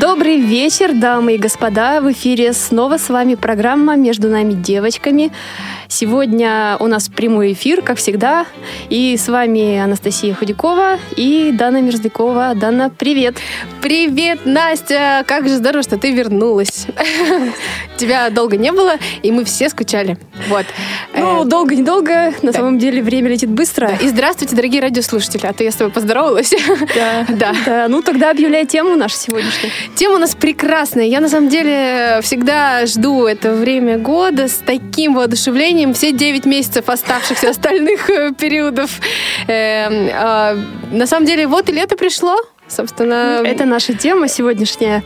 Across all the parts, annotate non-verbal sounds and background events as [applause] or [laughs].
Добрый вечер, дамы и господа. В эфире снова с вами программа «Между нами девочками». Сегодня у нас прямой эфир, как всегда. И с вами Анастасия Худякова и Дана Мерздякова. Дана, привет! Привет, Настя! Как же здорово, что ты вернулась. [laughs] Тебя долго не было, и мы все скучали. Вот. Ну, Э, долго-недолго. На самом деле время летит быстро. И здравствуйте, дорогие радиослушатели. А то я с тобой поздоровалась. [laughs] Да. Да, Ну, тогда объявляй тему нашу сегодняшнюю. Тема у нас прекрасная. Я, на самом деле, всегда жду это время года с таким воодушевлением. Все 9 месяцев оставшихся остальных э, периодов. Эм, а, На самом деле, вот и лето пришло. Собственно, Это наша тема сегодняшняя.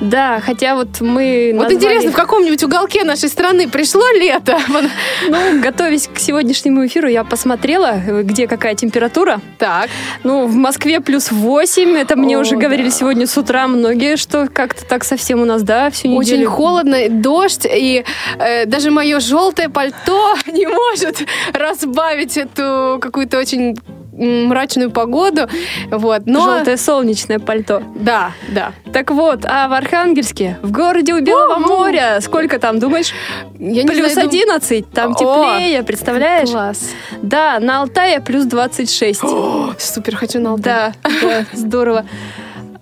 Да, хотя вот мы вот назвали- интересно, в каком-нибудь уголке нашей страны пришло лето? [laughs] Ну, готовясь к сегодняшнему эфиру, я посмотрела, где какая температура. Так. Ну, в Москве плюс 8. Это мне О, уже говорили да. сегодня с утра многие, что как-то так совсем у нас, да, всю Очень неделю. холодно, дождь, и э, даже мое желтое пальто [laughs] не может [laughs] разбавить эту какую-то очень мрачную погоду. Вот. Но... Желтое солнечное пальто. Да, да. Так вот, а в Архангельске, в городе у Белого О, моря, сколько там, думаешь? Я плюс знаю, дум- 11, там О, теплее, представляешь? Класс. Да, на Алтае плюс 26. О, супер, хочу на Алтай. Да, [laughs] да, здорово.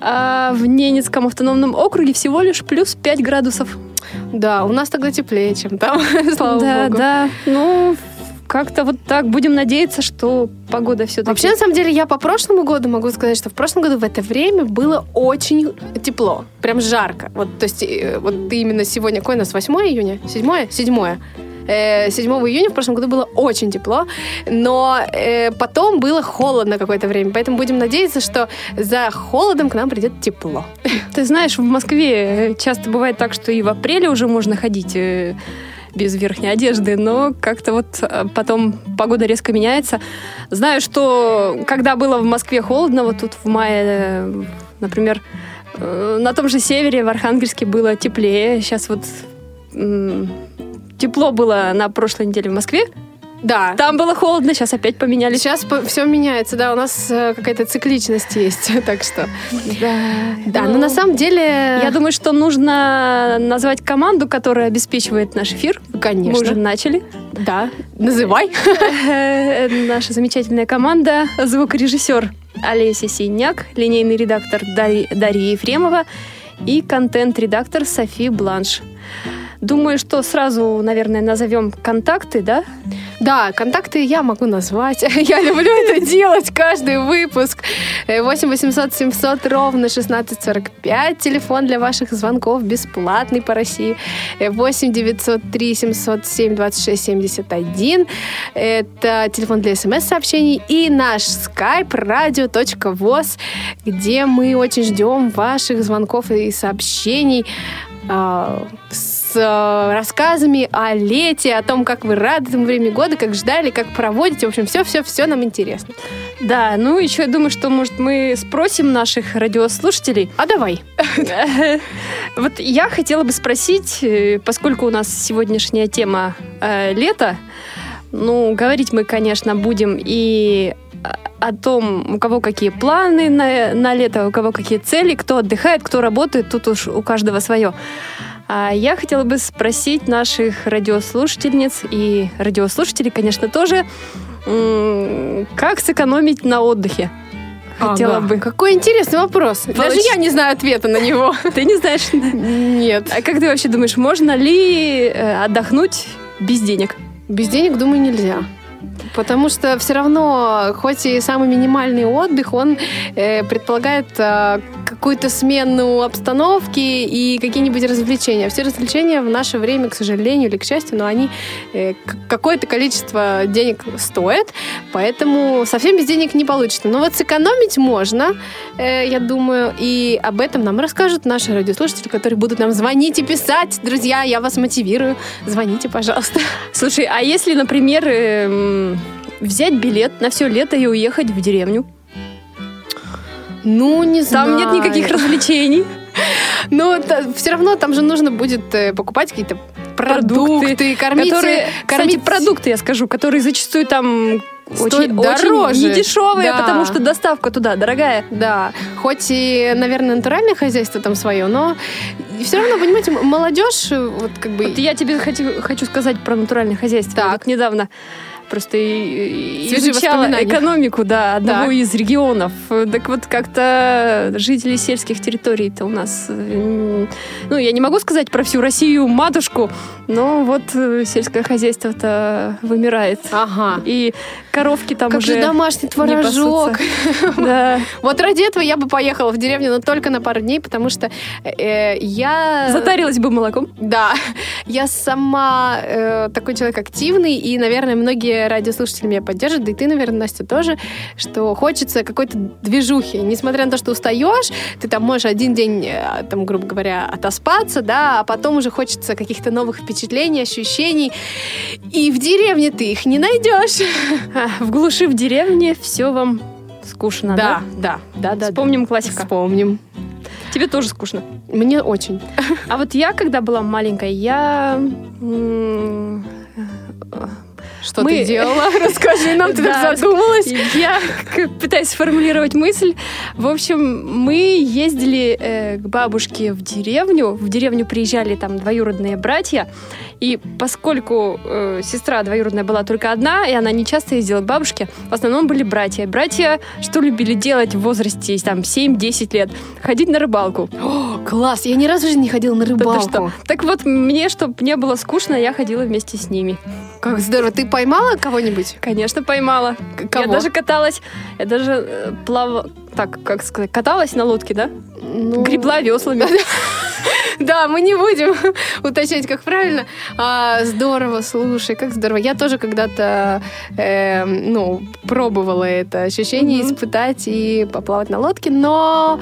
А в Ненецком автономном округе всего лишь плюс 5 градусов. Да, у нас тогда теплее, чем там, [laughs] слава да, богу. да. Ну, как-то вот так. Будем надеяться, что погода все-таки... Вообще, на самом деле, я по прошлому году могу сказать, что в прошлом году в это время было очень тепло. Прям жарко. Вот, то есть, э, вот именно сегодня, какой у нас, 8 июня? 7? 7. Э, 7 июня в прошлом году было очень тепло, но э, потом было холодно какое-то время, поэтому будем надеяться, что за холодом к нам придет тепло. Ты знаешь, в Москве э, часто бывает так, что и в апреле уже можно ходить э, без верхней одежды, но как-то вот э, потом погода резко меняется. Знаю, что когда было в Москве холодно, вот тут в мае, э, например, э, на том же севере, в Архангельске было теплее. Сейчас вот тепло было на прошлой неделе в Москве. Да. Там было холодно, сейчас опять поменялись. Сейчас все меняется, да, у нас э, какая-то цикличность есть, [laughs] так что... Да, Да, но на самом деле... Я думаю, что нужно назвать команду, которая обеспечивает наш эфир. Конечно. Мы уже начали. Да, называй. Э, Наша замечательная команда. Звукорежиссер Олеся Синяк, линейный редактор Дарья Дарья Ефремова и контент-редактор Софи Бланш. Думаю, что сразу, наверное, назовем контакты, да? Да, контакты я могу назвать. [laughs] Я люблю это [laughs] делать каждый выпуск. Э, 8 800 700 ровно 1645. Телефон для ваших звонков бесплатный по России. Э, 8 903 707 26 71. Это телефон для смс-сообщений. И наш skype radio.voz, где мы очень ждем ваших звонков и сообщений а, с э, рассказами о лете, о том, как вы рады этому времени года, как ждали, как проводите. В общем, все-все-все нам интересно. Да, ну еще я думаю, что, может, мы спросим наших радиослушателей. А давай. [laughs] Вот я хотела бы спросить, э, поскольку у нас сегодняшняя тема э, лето, ну, говорить мы, конечно, будем и о том, у кого какие планы на, на лето, у кого какие цели, кто отдыхает, кто работает, тут уж у каждого свое. А я хотела бы спросить наших радиослушательниц и радиослушателей, конечно, тоже, как сэкономить на отдыхе? Хотела Ага. бы. Какой интересный вопрос. Даже Получ- я не знаю ответа на него. [laughs] Ты не знаешь? Нет. А как ты вообще думаешь, можно ли э, отдохнуть без денег? Без денег, думаю, нельзя. Потому что все равно, хоть и самый минимальный отдых, он э, предполагает э, какую-то смену обстановки и какие-нибудь развлечения. Все развлечения в наше время, к сожалению или к счастью, но они э, какое-то количество денег стоят, поэтому совсем без денег не получится. Но вот сэкономить можно, э, я думаю, и об этом нам расскажут наши радиослушатели, которые будут нам звонить и писать. Друзья, я вас мотивирую. Звоните, пожалуйста. Слушай, а если, например, эм, взять билет на все лето и уехать в деревню? Ну, не знаю. Там нет никаких [laughs] развлечений. Но все равно там же нужно будет э, покупать какие-то продукты, кормить. которые, кстати, кормить продукты, я скажу, которые зачастую там очень, дороже. очень недешевые, Да. потому что доставка туда дорогая. Да, хоть и, наверное, натуральное хозяйство там свое, но все равно, понимаете, молодежь, э, вот как бы... Вот я тебе хочу, хочу сказать про натуральное хозяйство. Так. Вот недавно просто Свежие изучала экономику, да, одного Так. из регионов. Так вот, как-то жители сельских территорий-то у нас... Ну, я не могу сказать про всю Россию матушку, но вот э, сельское хозяйство-то вымирает. Ага. И коровки там Как уже же домашний творожок. [laughs] Да. Вот ради этого я бы поехала в деревню, но только на пару дней, потому что э, я... Затарилась бы молоком. Да, я сама э, такой человек активный, и, наверное, многие радиослушатели меня поддержат, да и ты, наверное, Настя, тоже, что хочется какой-то движухи. Несмотря на то, что устаешь, ты там можешь один день, э, там, грубо говоря, отоспаться, да, а потом уже хочется каких-то новых впечатлений, ощущений. И в деревне ты их не найдешь. А, В глуши в деревне все вам скучно, да? да, да, да. Вспомним да. классика. Вспомним. Тебе тоже скучно. Мне очень. А вот я, когда была маленькая, я... Что Мы- ты делала? [laughs] Расскажи нам, ты так задумалась. Я [laughs] пытаюсь сформулировать мысль. В общем, мы ездили э, к бабушке в деревню. В деревню приезжали там двоюродные братья. И поскольку э, сестра двоюродная была только одна, и она не часто ездила к бабушке, в основном были братья. Братья что любили делать в возрасте там 7-10 лет? Ходить на рыбалку. О, класс, я ни разу в жизни не ходила на Да рыбалку. что? Так вот, мне, чтобы не было скучно, я ходила вместе с ними. Как здорово. Ты поймала кого-нибудь? Конечно, поймала. К- Кого? Я даже каталась, я даже э, плавала, так, как сказать, каталась на лодке, да? Ну, Гребла веслами. [laughs] Да, мы не будем [laughs] уточнять, как правильно. А, здорово, слушай, как здорово. Я тоже когда-то, э, ну, пробовала это ощущение Мгм. испытать и поплавать на лодке, но...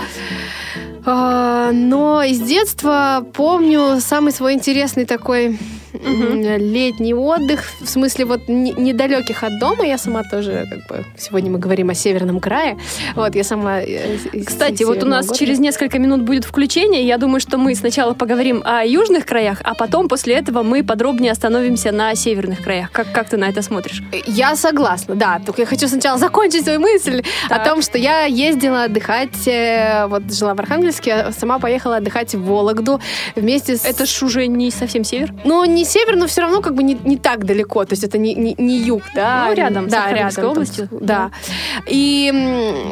а, но из детства помню самый свой интересный такой м, летний отдых, в смысле вот не- недалеких от дома. Я сама тоже, как бы, сегодня мы говорим о Северном крае. Вот, я сама... э, Кстати, вот у нас города. через несколько минут будет включение. Я думаю, что мы сначала поговорим о южных краях, а потом после этого мы подробнее остановимся на северных краях. Как, как ты на это смотришь? Я согласна, да. Только я хочу сначала закончить свою мысль Так. о том, что я ездила отдыхать, э, вот жила в Архангельске, а сама поехала отдыхать в Вологду вместе с... Это ж уже не совсем север. Ну, не север, но все равно как бы не, не так далеко. То есть это не, не, не юг, да? Ну, рядом да, рядом, там, областью. Да. И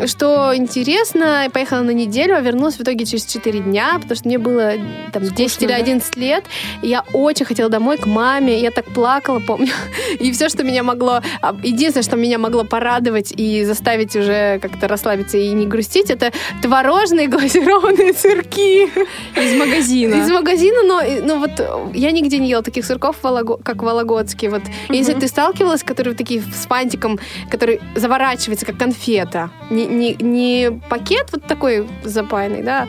что интересно, я поехала на неделю, а вернулась в итоге через 4 дня, потому что мне было там 10 или да? 11 лет. И я очень хотела домой к маме. Я так плакала, помню. [laughs] И все, что меня могло... а, Единственное, что меня могло порадовать и заставить уже как-то расслабиться и не грустить, это творожные глазированные сырки Из магазина. из магазина, но ну, вот я нигде не ела таких сырков, Волого- как вологодские. Вот. Если Мгм. ты сталкивалась, которые такие с фантиком, который заворачивается, как конфета. Не, не, не пакет вот такой запаянный, да.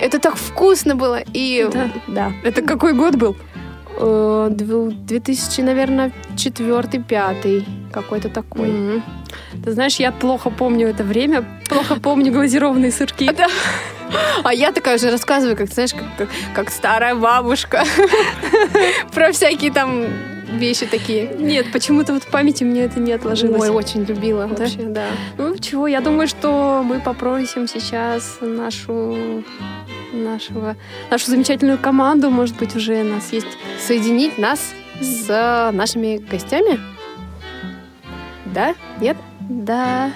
Это так вкусно было. И Да. да. Это какой год был? Э, дву- 2000, наверное, четвертый, пятый. Какой-то такой. Мгм. Ты знаешь, я плохо помню это время, плохо помню глазированные сырки. [laughs] Да. А я такая уже рассказываю, как, знаешь, как, как, как старая бабушка. [laughs] Про всякие там вещи такие. Нет, почему-то вот в памяти мне это не отложилось. Ой, очень любила Да? вообще, да. Ну чего, я думаю, что мы попросим сейчас нашу нашего, нашу замечательную команду, может быть, уже нас есть Соединить нас с нашими гостями? Да? Нет? Да.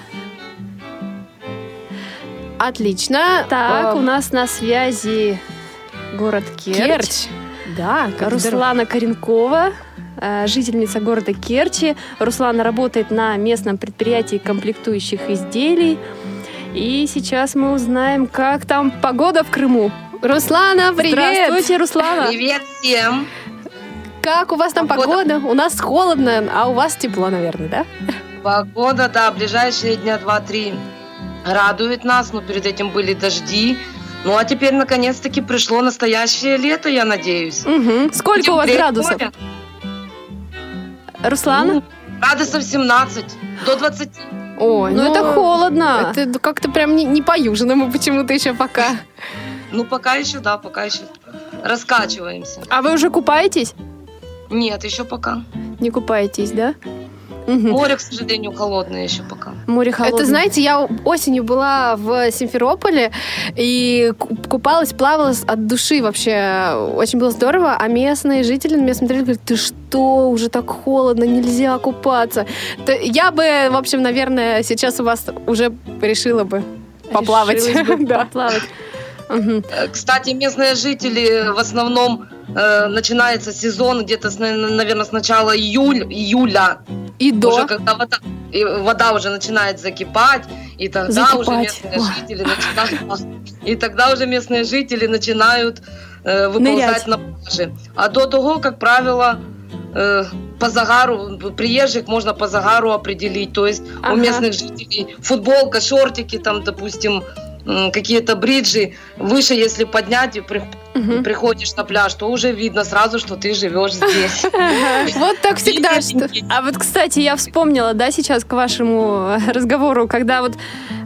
Отлично. Так, Э, у нас на связи город Керчь. Керчь. Да, как здорово. Руслана Коренкова, э, жительница города Керчи. Руслана работает на местном предприятии комплектующих изделий. И сейчас мы узнаем, как там погода в Крыму. Руслана, привет! Здравствуйте, Руслана. Привет всем! Как у вас там погода? У нас холодно, а у вас тепло, наверное, да? Погода, да, ближайшие дня два-три радует нас, но перед этим были дожди. Ну а теперь наконец-таки пришло настоящее лето, я надеюсь. Мгм. Сколько Будем у вас градусов? море. Руслана? Ну, градусов 17 до 20. Ой, ну, это холодно. Это как-то прям не, не по-южному почему-то еще пока. Ну пока еще, да, пока еще раскачиваемся. А вы уже купаетесь? Нет, еще пока. Не купаетесь, да? Мгм. Море, к сожалению, холодное еще пока. Море холодное. Это, знаете, я осенью была в Симферополе и ку- купалась, плавала от души вообще. Очень было здорово. А местные жители на меня смотрели, говорят, ты что, уже так холодно, нельзя купаться. Т- Я бы, в общем, наверное, сейчас у вас уже решила бы поплавать. Решилась бы [laughs] Да. поплавать. Кстати, местные жители в основном э, начинается сезон где-то, наверное, с начала июль, июля, И до. уже когда вода, и вода уже начинает закипать, и тогда уже Закипать. местные жители начинают, и тогда уже местные жители начинают э, выползать Нырять. на пляжи. А до того, как правило, э, по загару, приезжих можно по загару определить. То есть Ага. у местных жителей футболка, шортики, там, допустим, какие-то бриджи выше, если поднять и при- Мгм. приходишь на пляж, то уже видно сразу, что ты живешь здесь. [laughs] Вот так всегда. А вот, кстати, я вспомнила, да, сейчас к вашему э, разговору, когда вот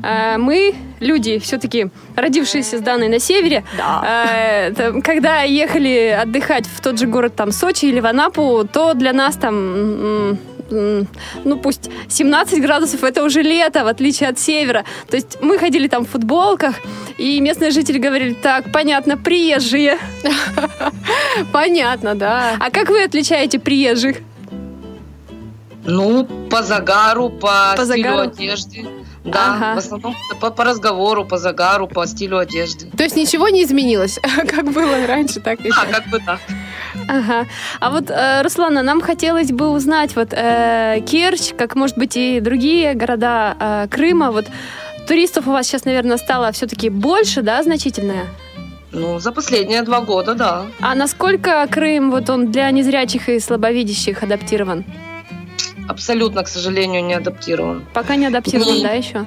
э, мы, люди, все-таки родившиеся с Даной на севере, э, когда ехали отдыхать в тот же город, там, Сочи или в Анапу, то для нас там, ну, пусть 17 градусов, это уже лето, в отличие от севера. То есть мы ходили там в футболках, и местные жители говорили, так, понятно, приезжие. [laughs] Понятно, да. А как вы отличаете приезжих? Ну, по загару, по, По стилю загару? одежды. Да, Ага. в основном по, по разговору, по загару, по стилю одежды. То есть ничего не изменилось, [laughs] как было раньше, так и А, как бы так. Ага. А вот, э, Руслана, нам хотелось бы узнать, вот э, Керчь, как, может быть, и другие города э, Крыма, вот туристов у вас сейчас, наверное, стало все-таки больше, да, значительное? Ну, за последние два года, да. А насколько Крым, вот он для незрячих и слабовидящих адаптирован? Абсолютно, к сожалению, не адаптирован. Пока не адаптирован, Не. да, еще?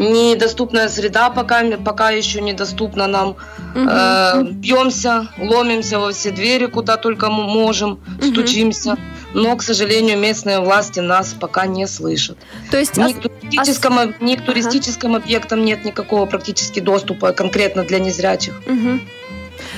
Недоступная среда пока, пока еще недоступна нам. Э, бьемся, ломимся во все двери, куда только мы можем, стучимся. Но, к сожалению, местные власти нас пока не слышат. То есть... Ни ос- к, туристическим, ни к туристическим объектам нет никакого практически доступа конкретно для незрячих. Мгм.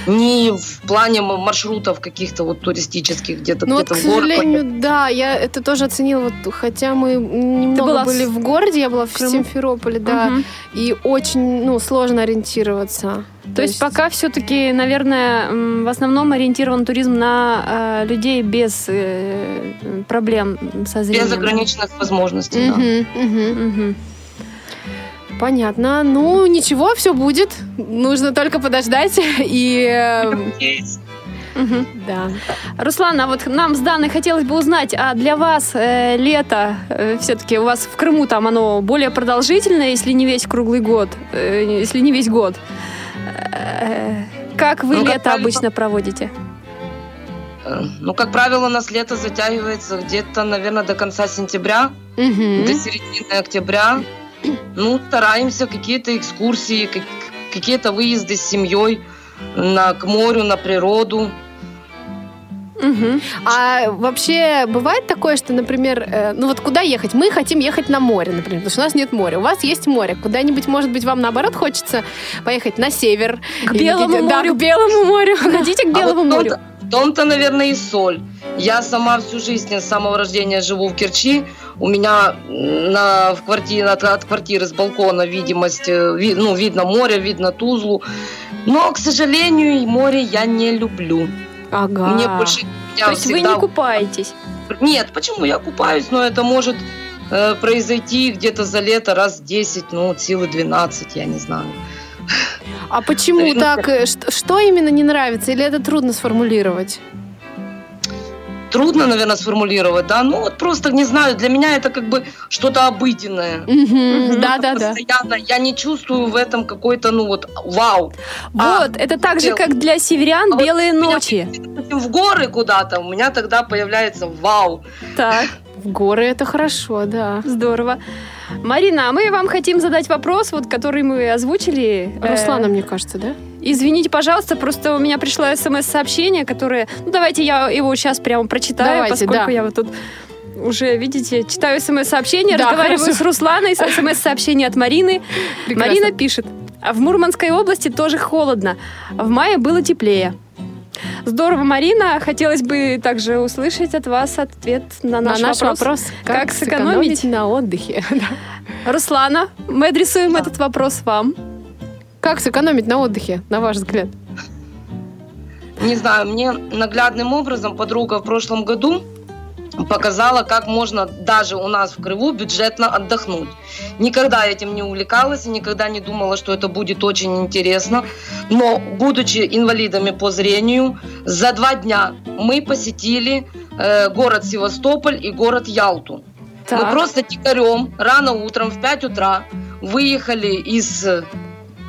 Ни в плане маршрутов каких-то вот туристических где-то Ну вот, где-то к в город. сожалению, да, я это тоже оценила, вот, хотя мы немного была были с- в городе, я была в Крыму? Симферополе, да, Мгм. и очень, ну, сложно ориентироваться. То есть пока все-таки, наверное, в основном ориентирован туризм на э, людей без э, проблем со зрением. без ограниченных возможностей. да. Мгм, мгм. Понятно. Ну, ничего, все будет. Нужно только подождать. И э, Мгм. да. Руслан, а вот нам с Даной хотелось бы узнать, а для вас э, лето все-таки у вас в Крыму там оно более продолжительное, если не весь круглый год, э, если не весь год. Э, Как вы Ну, как лето правило- обычно проводите? Э, Ну, как правило, у нас лето затягивается где-то, наверное, до конца сентября, Мгм. до середины октября. [clears throat] Ну, стараемся какие-то экскурсии, как- какие-то выезды с семьей на, к морю, на природу. Мгм. А вообще бывает такое, что, например, э, ну вот куда ехать? Мы хотим ехать на море, например, потому что у нас нет моря. У вас есть море. Куда-нибудь, может быть, вам наоборот хочется поехать на север? К Или Белому Да, морю. к Белому морю. [laughs] Хотите к А Белому вот в морю? том-то- В том-то, наверное, и соль. Я сама всю жизнь с самого рождения живу в Керчи. У меня на, в квартире, от, от квартиры с балкона видимость, э, ви- ну, видно море, видно Тузлу. Но, к сожалению, море я не люблю. Ага. Мне больше... меня То есть вы всегда- не купаетесь? Нет, почему? Я купаюсь, но это может э, произойти где-то за лето раз 10, ну, силы 12, я не знаю. А почему [laughs] Наверное, так? Э, что именно не нравится? Или это трудно сформулировать? Трудно, наверное, сформулировать, да, ну вот просто, не знаю, для меня это как бы что-то обыденное. Да-да-да. Постоянно, я не чувствую в этом какой-то, ну вот, вау. А, Вот, это так же, как для северян А белые ночи. в горы куда-то, у меня тогда появляется вау. Так, В горы это хорошо, да. здорово. Марина, а мы вам хотим задать вопрос, вот, который мы озвучили. Э, Руслана, мне кажется, да? Извините, пожалуйста, просто у меня пришло смс-сообщение, которое... Ну, давайте я его сейчас прямо прочитаю, Давайте, поскольку да. я вот тут уже, видите, читаю смс-сообщение, Да, разговариваю хорошо. с Русланой, смс-сообщение от Марины. Прекрасно. Марина пишет. «А В Мурманской области тоже холодно. В мае было теплее. Здорово, Марина. Хотелось бы также услышать от вас ответ на На наш, наш вопрос. вопрос, как, Как сэкономить сэкономить? на отдыхе. [laughs] Да. Руслана, мы адресуем этот вопрос вам. Как сэкономить на отдыхе, на ваш взгляд? Не знаю, мне наглядным образом подруга в прошлом году показала, как можно даже у нас в Крыму бюджетно отдохнуть. Никогда этим не увлекалась и никогда не думала, что это будет очень интересно. Но, будучи инвалидами по зрению, за два дня мы посетили э, город Севастополь и город Ялту. Мы Так. просто дикарем рано утром в 5 утра выехали из,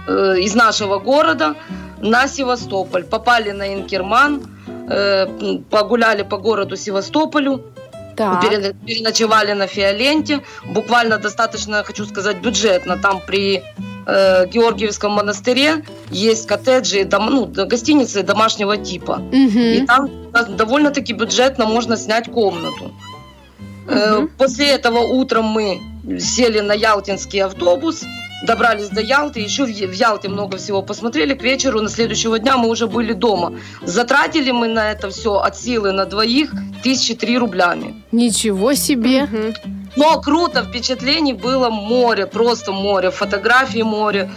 э, из нашего города на Севастополь. Попали на Инкерман, э, погуляли по городу Севастополю, Так. пере- переночевали на Фиоленте. Буквально достаточно, хочу сказать, бюджетно. Там при э, Георгиевском монастыре есть коттеджи, дом- ну, гостиницы домашнего типа. И Мгм. там довольно-таки бюджетно можно снять комнату. Э, Мгм. После этого утром мы сели на ялтинский автобус, добрались до Ялты, еще в Ялте много всего посмотрели. К вечеру на следующего дня мы уже были дома. Затратили мы на это все от силы на двоих тысячи три рублями. Ничего себе. Мгм. Но круто, впечатлений было море, просто море, фотографии море.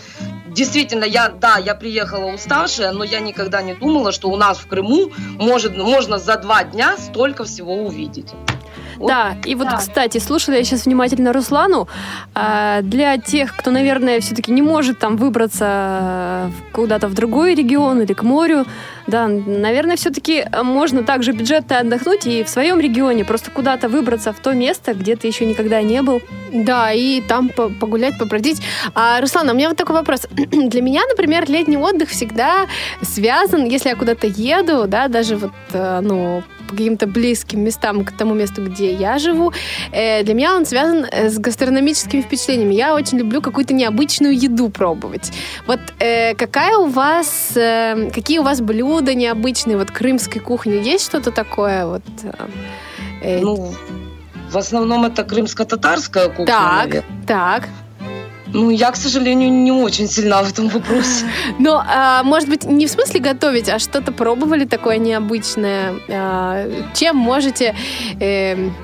Действительно, я, да, я приехала уставшая, но я никогда не думала, что у нас в Крыму может, можно за два дня столько всего увидеть. Да, и вот, так. кстати, слушала я сейчас внимательно Руслану. А, Для тех, кто, наверное, все-таки не может там выбраться в- куда-то в другой регион или к морю, да, наверное, все-таки можно также бюджетно отдохнуть и в своем регионе просто куда-то выбраться в то место, где ты еще никогда не был. Да, и там по- погулять, побродить. А, Руслан, у меня вот такой вопрос. [clears throat] Для меня, например, летний отдых всегда связан, если я куда-то еду, да, даже вот, э, ну, по каким-то близким местам к тому месту, где я живу, э, для меня он связан э, с гастрономическими впечатлениями. Я очень люблю какую-то необычную еду пробовать. Вот э, какая у вас, какие у вас блюда необычные, вот крымской кухни, есть что-то такое? Вот, Ну, в основном это крымско-татарская кухня. так, наверное. так. Ну, я, к сожалению, не очень сильна в этом вопросе. [laughs] Но, а, может быть, не в смысле готовить, а что-то пробовали такое необычное? А, чем можете эм,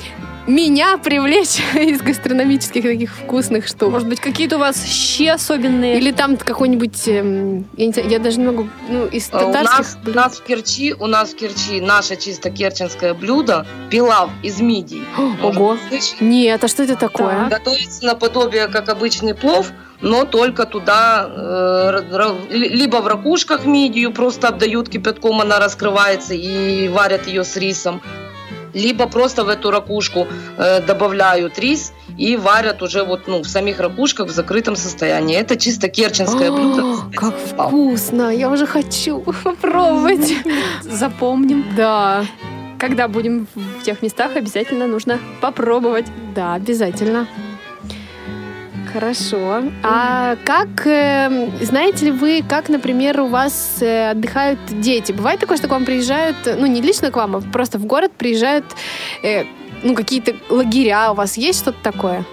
меня привлечь [laughs] из гастрономических таких вкусных штук? Может быть, какие-то у вас щи особенные? Или там какой-нибудь, эм, я, не знаю, я даже не могу, ну, из У татарских нас, у нас в Керчи, у нас в Керчи наше чисто керченское блюдо пилав из мидий. [gasps] Ого. Может? Нет, а что это такое? Готовится наподобие, как обычный плов, но только туда э, либо в ракушках мидию просто обдают кипятком, она раскрывается и варят ее с рисом, либо просто в эту ракушку э, добавляют рис и варят уже вот ну в самих ракушках в закрытом состоянии. Это чисто керченское О, блюдо. как вкусно! Я уже хочу [laughs] попробовать. Запомним. Да, Когда будем в тех местах, обязательно нужно попробовать. да, обязательно. Хорошо. А как, э, знаете ли вы, как, например, у вас э, отдыхают дети? Бывает такое, что к вам приезжают, ну, не лично к вам, а просто в город приезжают, э, ну, какие-то лагеря у вас есть что-то такое?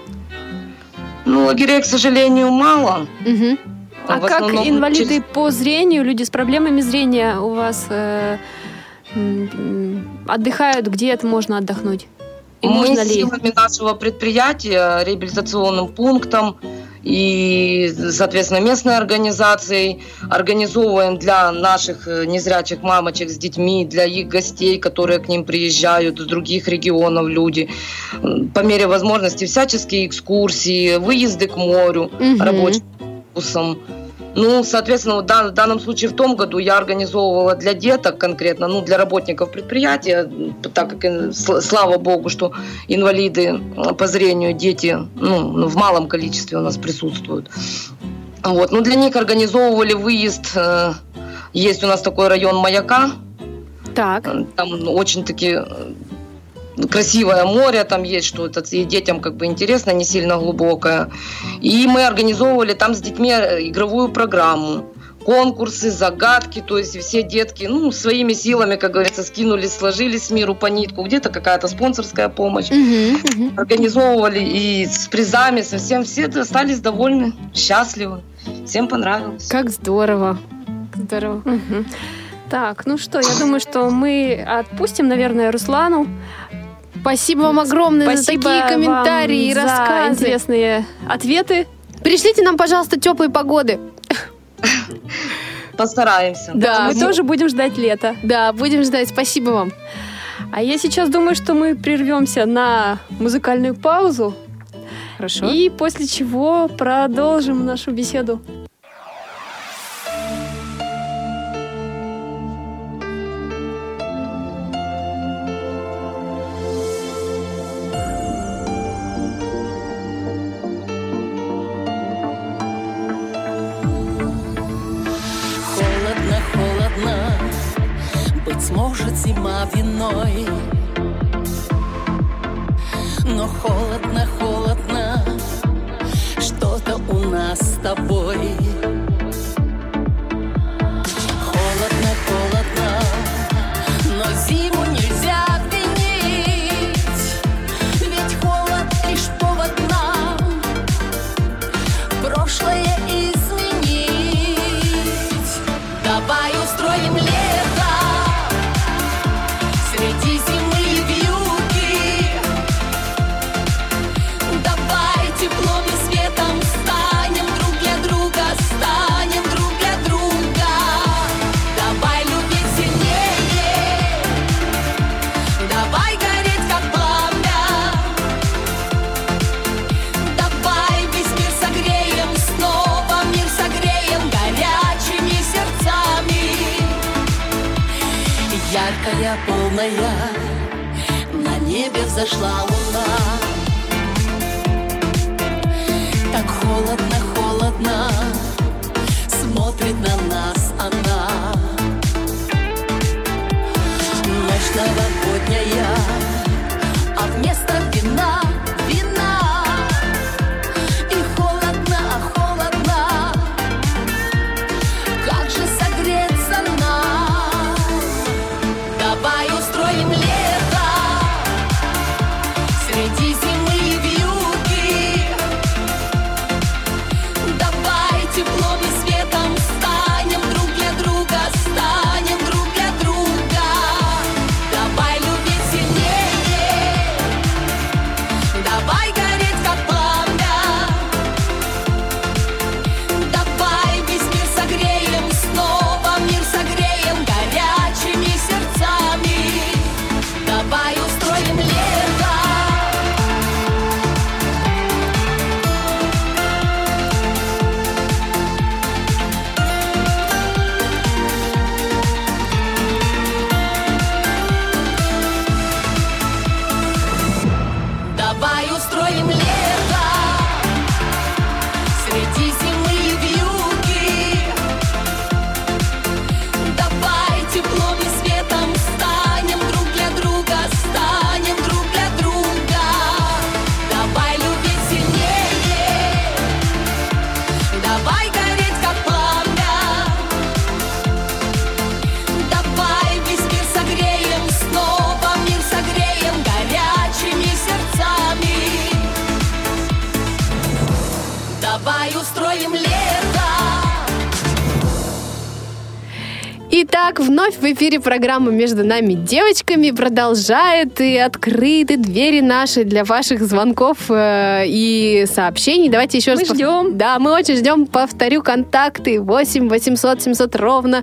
Ну, лагерей, к сожалению, мало. Мгм. А В как инвалиды через- по зрению, люди с проблемами зрения у вас э, отдыхают? Где это можно отдохнуть? Мы можно с ли? силами нашего предприятия, реабилитационным пунктом и, соответственно, местной организацией организовываем для наших э, незрячих мамочек с детьми, для их гостей, которые к ним приезжают с других регионов люди, по мере возможности всяческие экскурсии, выезды к морю Мгм. рабочим автобусом. Ну, соответственно, вот в данном случае в том году я организовывала для деток конкретно, ну, для работников предприятия, так как, слава богу, что инвалиды по зрению, дети, ну, в малом количестве у нас присутствуют. Вот. Ну, для них организовывали выезд. Э, есть у нас такой район Маяка. Так. Там очень-таки красивое море там есть, что это и детям как бы интересно, не сильно глубокое. И мы организовывали там с детьми игровую программу конкурсы, загадки, то есть все детки, ну, своими силами, как говорится, скинулись, сложились миру по нитку, где-то какая-то спонсорская помощь, угу, угу. организовывали и с призами, совсем все остались довольны, счастливы, всем понравилось. Как здорово, здорово. Угу. Так, ну что, я думаю, что мы отпустим, наверное, Руслану. Спасибо вам огромное Спасибо за такие комментарии и рассказы. За интересные ответы. Пришлите нам, пожалуйста, теплые погоды. Постараемся. Да, мы тоже будем ждать лета. Да, будем ждать. Спасибо вам. А я сейчас думаю, что мы прервемся на музыкальную паузу. Хорошо. И после чего продолжим нашу беседу. Зима виной. Но холодно, холодно Что-то у нас с тобой эфире программа «Между нами девочками» продолжает и открыты двери наши для ваших звонков э, и сообщений. Давайте еще мы раз... Мы ждем. Да, мы очень ждем. Повторю, контакты 8 800 700 ровно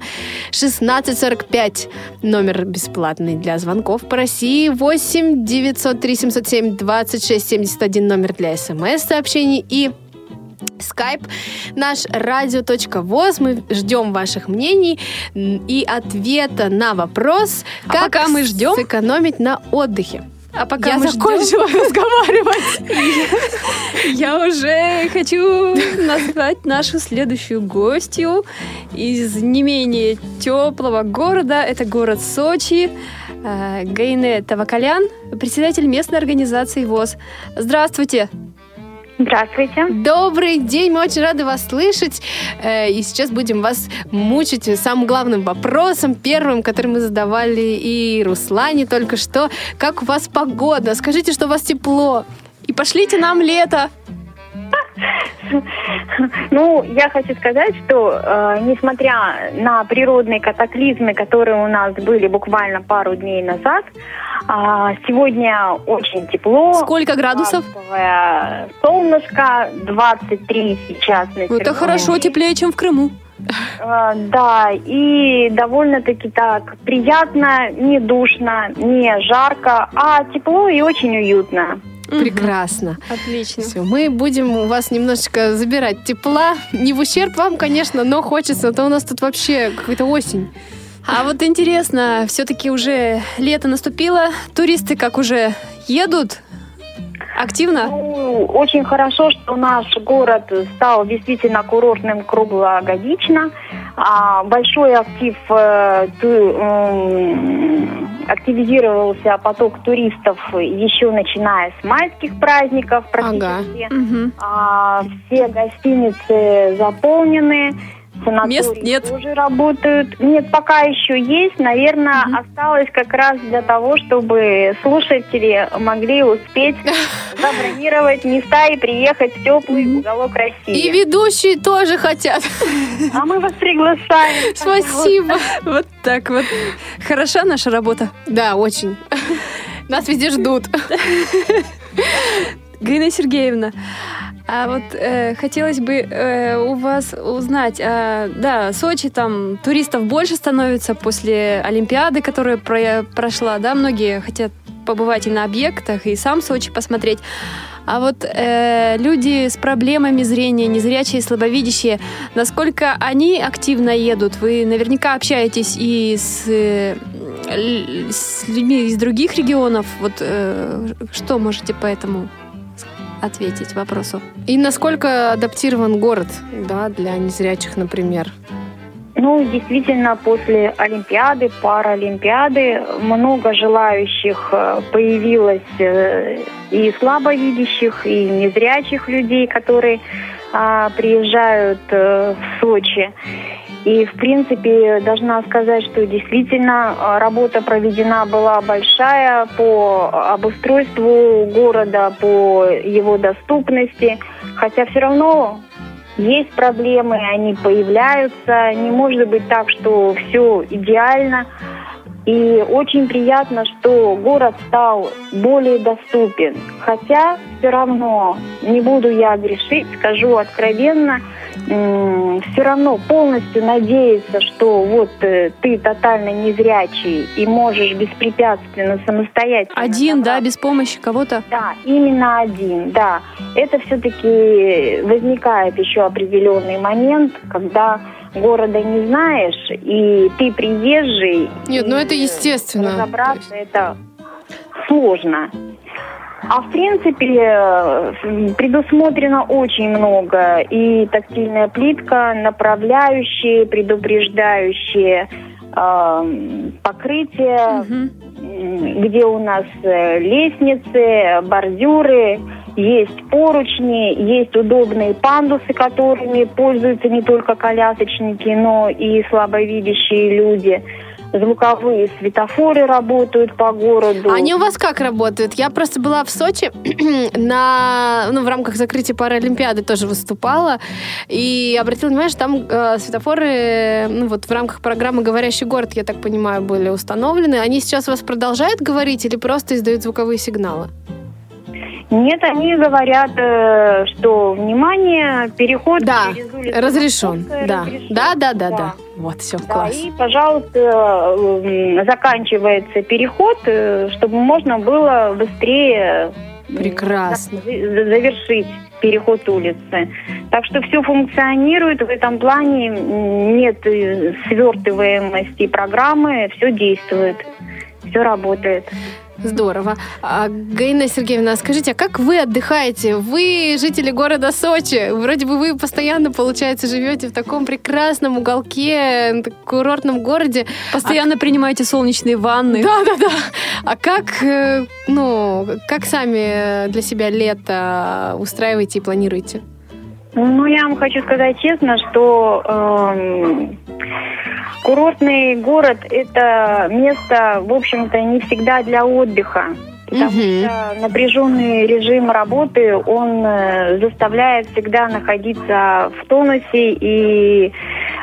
1645. Номер бесплатный для звонков по России. 8 903 707 26 71 номер для смс-сообщений. И Скайп наш радио.воз. Мы ждем ваших мнений и ответа на вопрос, А как пока мы ждем- сэкономить на отдыхе. А пока Я мы ждем, закончила [laughs] разговаривать. я уже хочу назвать нашу следующую гостью из не менее теплого города. Это город Сочи. Э, Гайне Тавакалян, председатель местной организации ВОЗ. Здравствуйте. Здравствуйте. Добрый день, мы очень рады вас слышать. Э, И сейчас будем вас мучить самым главным вопросом, первым, который мы задавали и Руслане только что. Как у вас погода? Скажите, что у вас тепло. И пошлите нам лето. [laughs] Ну, я хочу сказать, что э, несмотря на природные катаклизмы, которые у нас были буквально пару дней назад, а, сегодня очень тепло. Сколько градусов? Солнышко, 23 сейчас на Это хорошо, теплее, чем в Крыму. Э, Да, и довольно-таки так приятно, не душно, не жарко, а тепло и очень уютно. Прекрасно. Отлично. Все, мы будем у вас немножечко забирать тепла. Не в ущерб вам, конечно, но хочется. А то у нас тут вообще какая-то осень. А вот интересно, все-таки уже лето наступило, туристы как уже едут? Активно? Ну, очень хорошо, что наш город стал действительно курортным круглогодично. А, большой актив, э, ту- активизировался поток туристов еще начиная с майских праздников практически. Мгм. А, все гостиницы заполнены. Санатории Мест нет. тоже работают. Нет, пока еще есть. Наверное, осталось как раз для того, чтобы слушатели могли успеть [laughs] забронировать места и приехать в теплый уголок И России. ведущие тоже хотят. А мы вас приглашаем. [laughs] Спасибо. Вот так вот. Хороша наша работа. Да, очень. Нас везде ждут. [laughs] Галина Сергеевна, а вот э, хотелось бы э, у вас узнать, а, да, Сочи там туристов больше становится после Олимпиады, которая про- прошла, да, многие хотят побывать и на объектах, и сам Сочи посмотреть. А вот э, люди с проблемами зрения, незрячие, слабовидящие, насколько они активно едут? Вы наверняка общаетесь и с, э, с людьми из других регионов. Вот э, что можете по этому ответить вопросу? И насколько адаптирован город, да, для незрячих, например? Ну, действительно, после Олимпиады, Паралимпиады много желающих э, появилось э, и слабовидящих, и незрячих людей, которые а, приезжают э, в Сочи. И, в принципе, должна сказать, что действительно а, работа проведена была большая по обустройству города, по его доступности. Хотя все равно есть проблемы, они появляются. Не может быть так, что все идеально. И очень приятно, что город стал более доступен. Хотя все равно, не буду я грешить, скажу откровенно, все равно полностью надеяться, что вот э, ты тотально незрячий и можешь беспрепятственно самостоятельно Один, да, добраться без помощи кого-то? да, именно один, да. Это все-таки возникает еще определенный момент, когда города не знаешь, и ты приезжий. Нет, ну это естественно. Разобраться это сложно. А в принципе э, предусмотрено очень много. И тактильная плитка, направляющие, предупреждающие, э, покрытие, м, где у нас э, лестницы, бордюры, есть поручни, есть удобные пандусы, которыми пользуются не только колясочники, но и слабовидящие люди. Звуковые светофоры работают по городу. Они у вас как работают? Я просто была в Сочи [clears throat] на, ну, в рамках закрытия Паралимпиады тоже выступала и обратила внимание, что там э, светофоры, ну вот в рамках программы «Говорящий город», я так понимаю, были установлены. Они сейчас вас продолжают говорить или просто издают звуковые сигналы? Нет, они говорят, э, что внимание, переход Да, через улицу разрешен. Да. разрешен. да, да, да, да, Да. Вот, все, Да, класс. и, пожалуйста, м, заканчивается переход, э, чтобы можно было быстрее Прекрасно. за- завершить переход улицы. Так что все функционирует в этом плане, нет э, свертываемости программы, все действует, все работает. Здорово. А, Гаина Сергеевна, скажите, а как вы отдыхаете? Вы жители города Сочи. Вроде бы вы постоянно, получается, живете в таком прекрасном уголке, курортном городе. Постоянно принимаете солнечные ванны. Да, да, да. А как, э, ну, как сами для себя лето устраиваете и планируете? Ну, я вам хочу сказать честно, что эм, курортный город – это место, в общем-то, не всегда для отдыха. Потому Мгм. что напряженный режим работы, он э, заставляет всегда находиться в тонусе и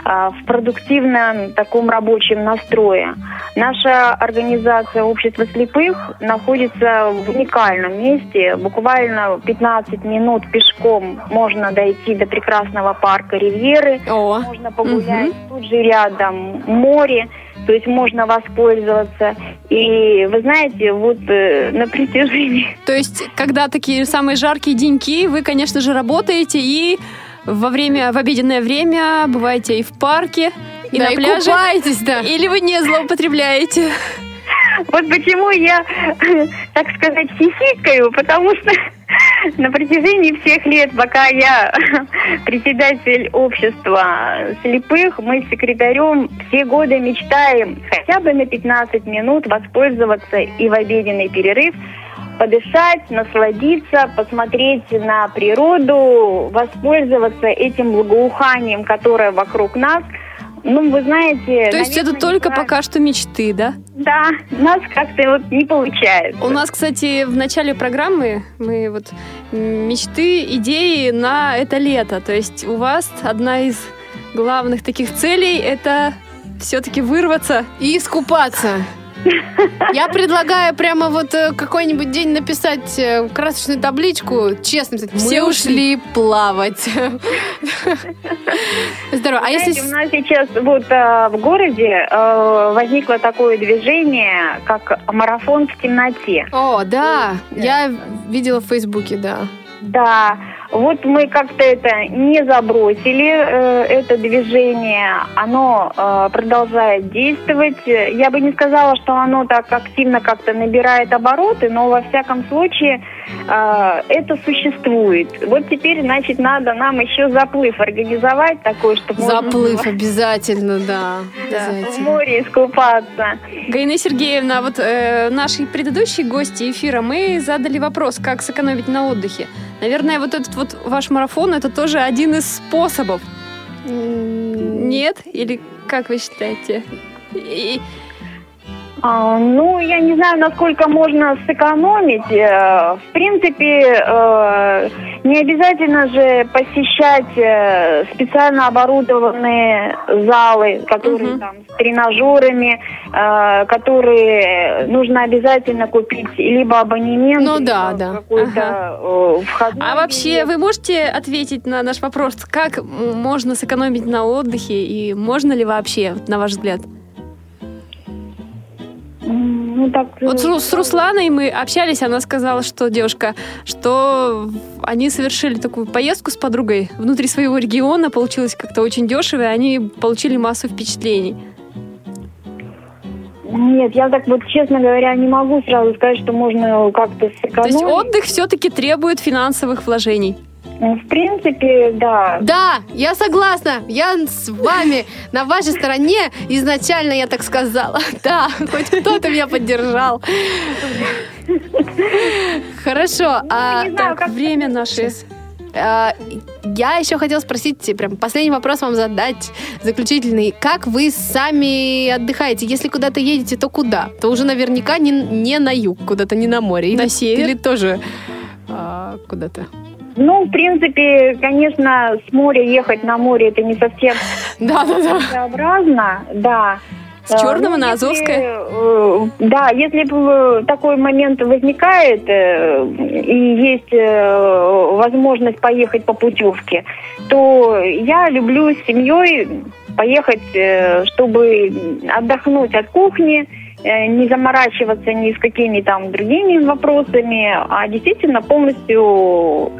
а, в продуктивном таком рабочем настрое. Наша организация Общество слепых находится в уникальном месте. Буквально 15 минут пешком можно дойти до прекрасного парка Ривьеры. О, Можно погулять. Тут же рядом море. То есть можно воспользоваться. И вы знаете, вот э, на протяжении То есть, когда такие самые жаркие деньки, вы, конечно же, работаете и во время, в обеденное время бываете и в парке, и да, на и пляже. купаетесь, да. Или вы не злоупотребляете? Вот почему я, так сказать, хихикаю, потому что на протяжении всех лет, пока я председатель общества слепых, мы с секретарем все годы мечтаем хотя бы на 15 минут воспользоваться и в обеденный перерыв подышать, насладиться, посмотреть на природу, воспользоваться этим благоуханием, которое вокруг нас. Ну, вы знаете... То есть это только пока что мечты, да? Да, у нас как-то вот не получается. У нас, кстати, в начале программы мы вот мечты, идеи на это лето. То есть у вас одна из главных таких целей это все-таки вырваться. И искупаться. [laughs] Я предлагаю прямо вот э, какой-нибудь день написать э, красочную табличку, честно, писать, все ушли плавать. [laughs] Здорово. А если... у нас сейчас вот э, в городе возникло такое движение, как марафон в темноте. О, да, я видела в Фейсбуке, да. Да, вот мы как-то это не забросили, э, это движение, оно э, продолжает действовать. Я бы не сказала, что оно так активно как-то набирает обороты, но во всяком случае э, это существует. Вот теперь, значит, надо нам еще заплыв организовать такой, чтобы можно Заплыв было обязательно, да. в обязательно. море искупаться. Гаина Сергеевна, вот э, наши предыдущие гости эфира, мы задали вопрос, как сэкономить на отдыхе. Наверное, вот этот вот ваш марафон, это тоже один из способов. Нет? Или как вы считаете? И- А, ну, я не знаю, насколько можно сэкономить. Э, В принципе, э, не обязательно же посещать э, специально оборудованные залы, которые Мгм. там с тренажерами, которые нужно обязательно купить либо абонемент, Ну либо да, да. какой-то э, входной А вообще, вы можете ответить на наш вопрос, как можно сэкономить на отдыхе и можно ли вообще, на ваш взгляд? Ну, так, Вот с, э, с Русланой мы общались, она сказала, что девушка, что они совершили такую поездку с подругой внутри своего региона, получилось как-то очень дешево, и они получили массу впечатлений. Нет, я так вот, честно говоря, не могу сразу сказать, что можно как-то сэкономить. То есть отдых все-таки требует финансовых вложений. Ну, В принципе, да. Да, я согласна. Я с вами на вашей стороне. Изначально я так сказала. [laughs] Да, хоть кто-то меня поддержал. Хорошо. а, не знаю, Так, как время наше. а, Я еще хотела спросить, прям последний вопрос вам задать, заключительный. Как вы сами отдыхаете? Если куда-то едете, то куда? То уже наверняка не, не на юг, куда-то не на море. На Или- север? Или тоже а, куда-то? Ну, в принципе, конечно, с моря ехать на море это не совсем Да-да-да. целесообразно, да. С Черного Э, на если, Азовское? э, Да, если бы такой момент возникает э, и есть э, возможность поехать по путевке, то я люблю с семьей поехать, э, чтобы отдохнуть от кухни, э, не заморачиваться ни с какими там другими вопросами, а действительно полностью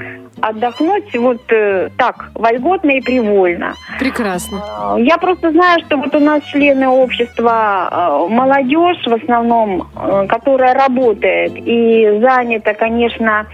отдохнуть вот э, так, вольготно и привольно. Прекрасно. Э, Я просто знаю, что вот у нас члены общества э, молодежь в основном, э, которая работает и занята, конечно,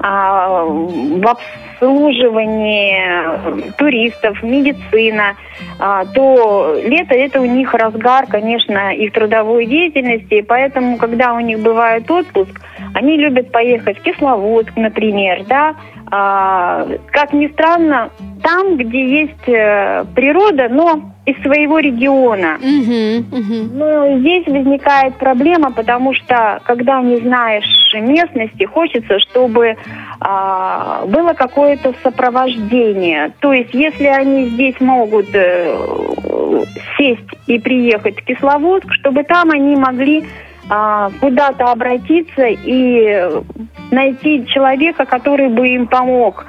а, в обслуживании э, туристов, медицина, а, то лето это у них разгар, конечно, их трудовой деятельности, поэтому, когда у них бывает отпуск, они любят поехать в Кисловодск, например, да, а, как ни странно, там, где есть э, природа, но из своего региона. Мгм, мгм. Ну, здесь возникает проблема, потому что, когда не знаешь местности, хочется, чтобы а, было какое-то сопровождение. То есть, если они здесь могут э, сесть и приехать в Кисловодск, чтобы там они могли а, куда-то обратиться и найти человека, который бы им помог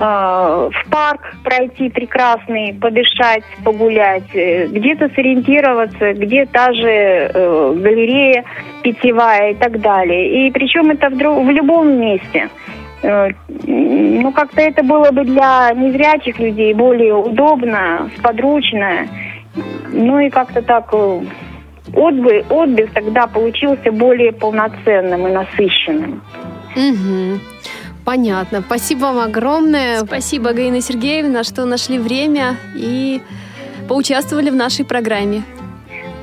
а, в парк пройти прекрасный, подышать, погулять, э, где-то сориентироваться, где та же э, галерея питьевая и так далее. И причем это в, в любом месте. Э, Ну, как-то это было бы для незрячих людей более удобно, сподручно. Ну и как-то так э, отдых, отдых тогда получился более полноценным и насыщенным. Мгм. Понятно. Спасибо вам огромное. Спасибо, Гаина Сергеевна, что нашли время и поучаствовали в нашей программе.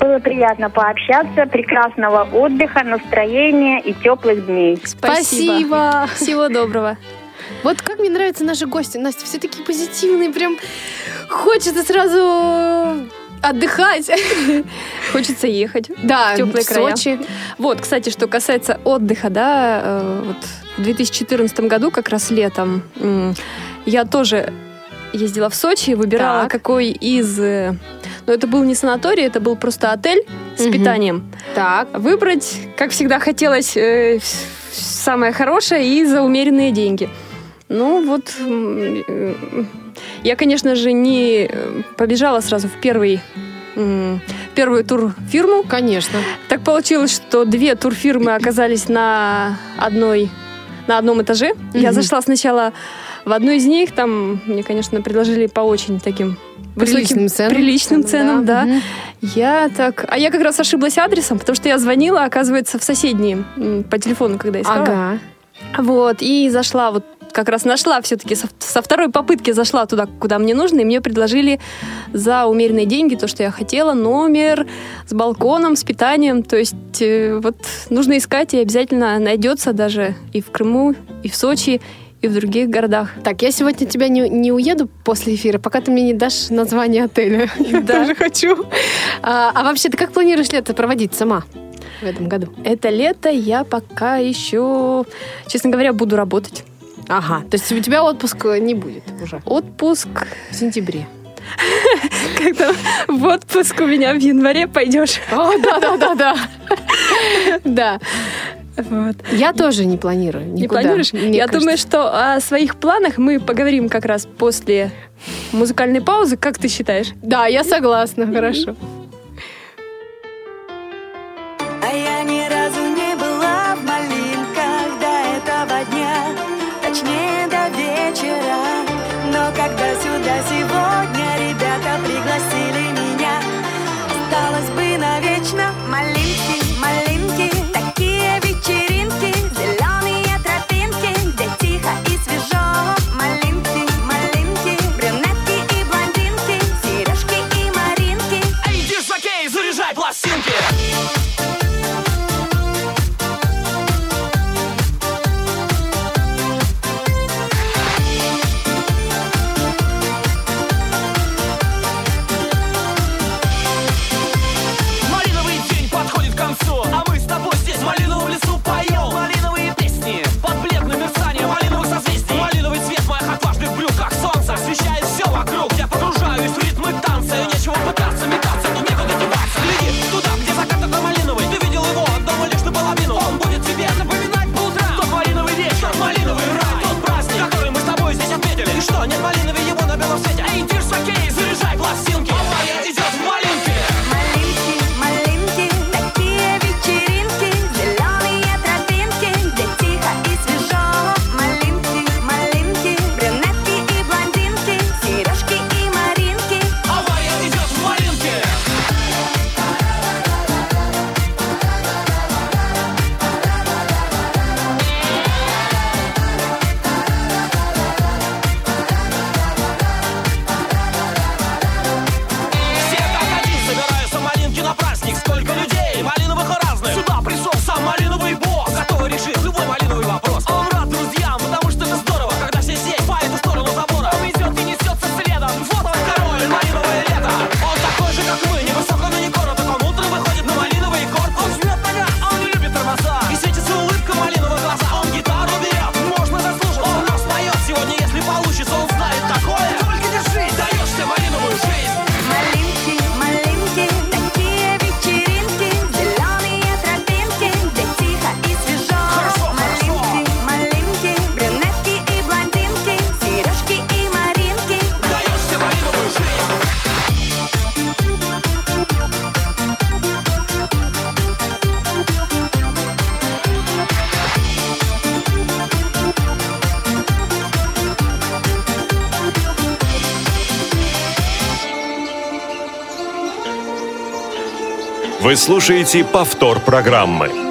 Было приятно пообщаться, прекрасного отдыха, настроения и теплых дней. Спасибо. Всего доброго. Вот как мне нравятся наши гости. Настя, все такие позитивные, прям хочется сразу отдыхать. [laughs] Хочется ехать. Да, В теплые в края. Сочи. Вот, кстати, что касается отдыха, да, э, вот в 2014 году, как раз летом, я тоже ездила в Сочи и выбирала, Так. какой из... э, Ну, это был не санаторий, это был просто отель с Мгм. питанием. Так. Выбрать, как всегда, хотелось э, самое хорошее и за умеренные деньги. Ну, вот я, конечно же, не э, побежала сразу в первый первую турфирму, Конечно. так получилось, что две турфирмы оказались на одной на одном этаже. Я Мгм. зашла сначала в одну из них, там мне, конечно, предложили по очень таким Приличным высоким, ценам. приличным ценам, да. Мгм. Я так, а я как раз ошиблась адресом, потому что я звонила, оказывается, в соседние по телефону, когда искала. Ага. Вот и зашла вот как раз нашла все-таки со, со второй попытки зашла туда, куда мне нужно, и мне предложили за умеренные деньги то, что я хотела, номер с балконом, с питанием. То есть э, вот нужно искать, и обязательно найдется даже и в Крыму, и в Сочи, и в других городах. Так, я сегодня тебя не, не уеду после эфира, пока ты мне не дашь название отеля. [laughs] Я тоже хочу. А, а вообще, ты как планируешь лето проводить сама в этом году? Это лето я пока еще, честно говоря, буду работать. Ага, то есть у тебя отпуск не будет уже Отпуск, в сентябре. [laughs] когда в отпуск у меня в январе пойдешь. О, да-да-да-да. [laughs] Да. Вот. Я тоже не планирую. Не никуда. планируешь? Мне Я кажется. думаю, что о своих планах мы поговорим как раз после музыкальной паузы. Как ты считаешь? Да, я согласна, хорошо. Вы слушаете повтор программы.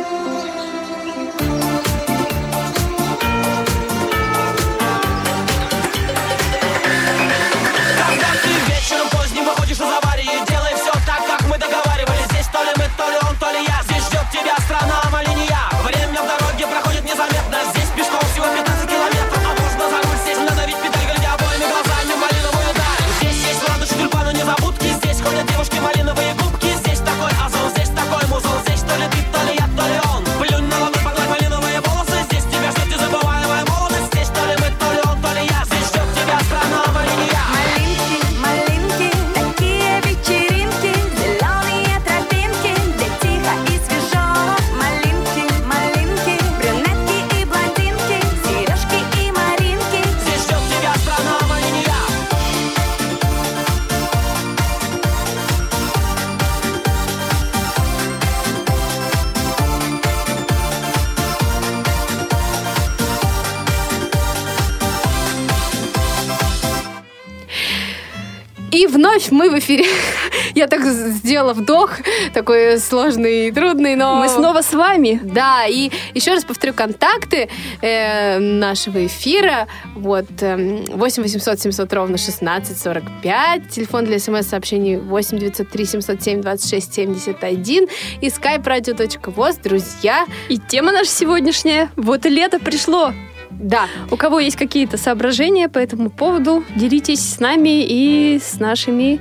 Вновь мы в эфире. [laughs] Я так сделала вдох, такой сложный и трудный, но... Мы снова с вами. Да, и еще раз повторю контакты э, нашего эфира. Вот, эм, 8 800 700 ровно 16 45. Телефон для смс-сообщений 8 903 707 26 71. И skype radio.voz. Друзья, И тема наша сегодняшняя. Вот и лето пришло. Да, У кого есть какие-то соображения по этому поводу, делитесь с нами и с нашими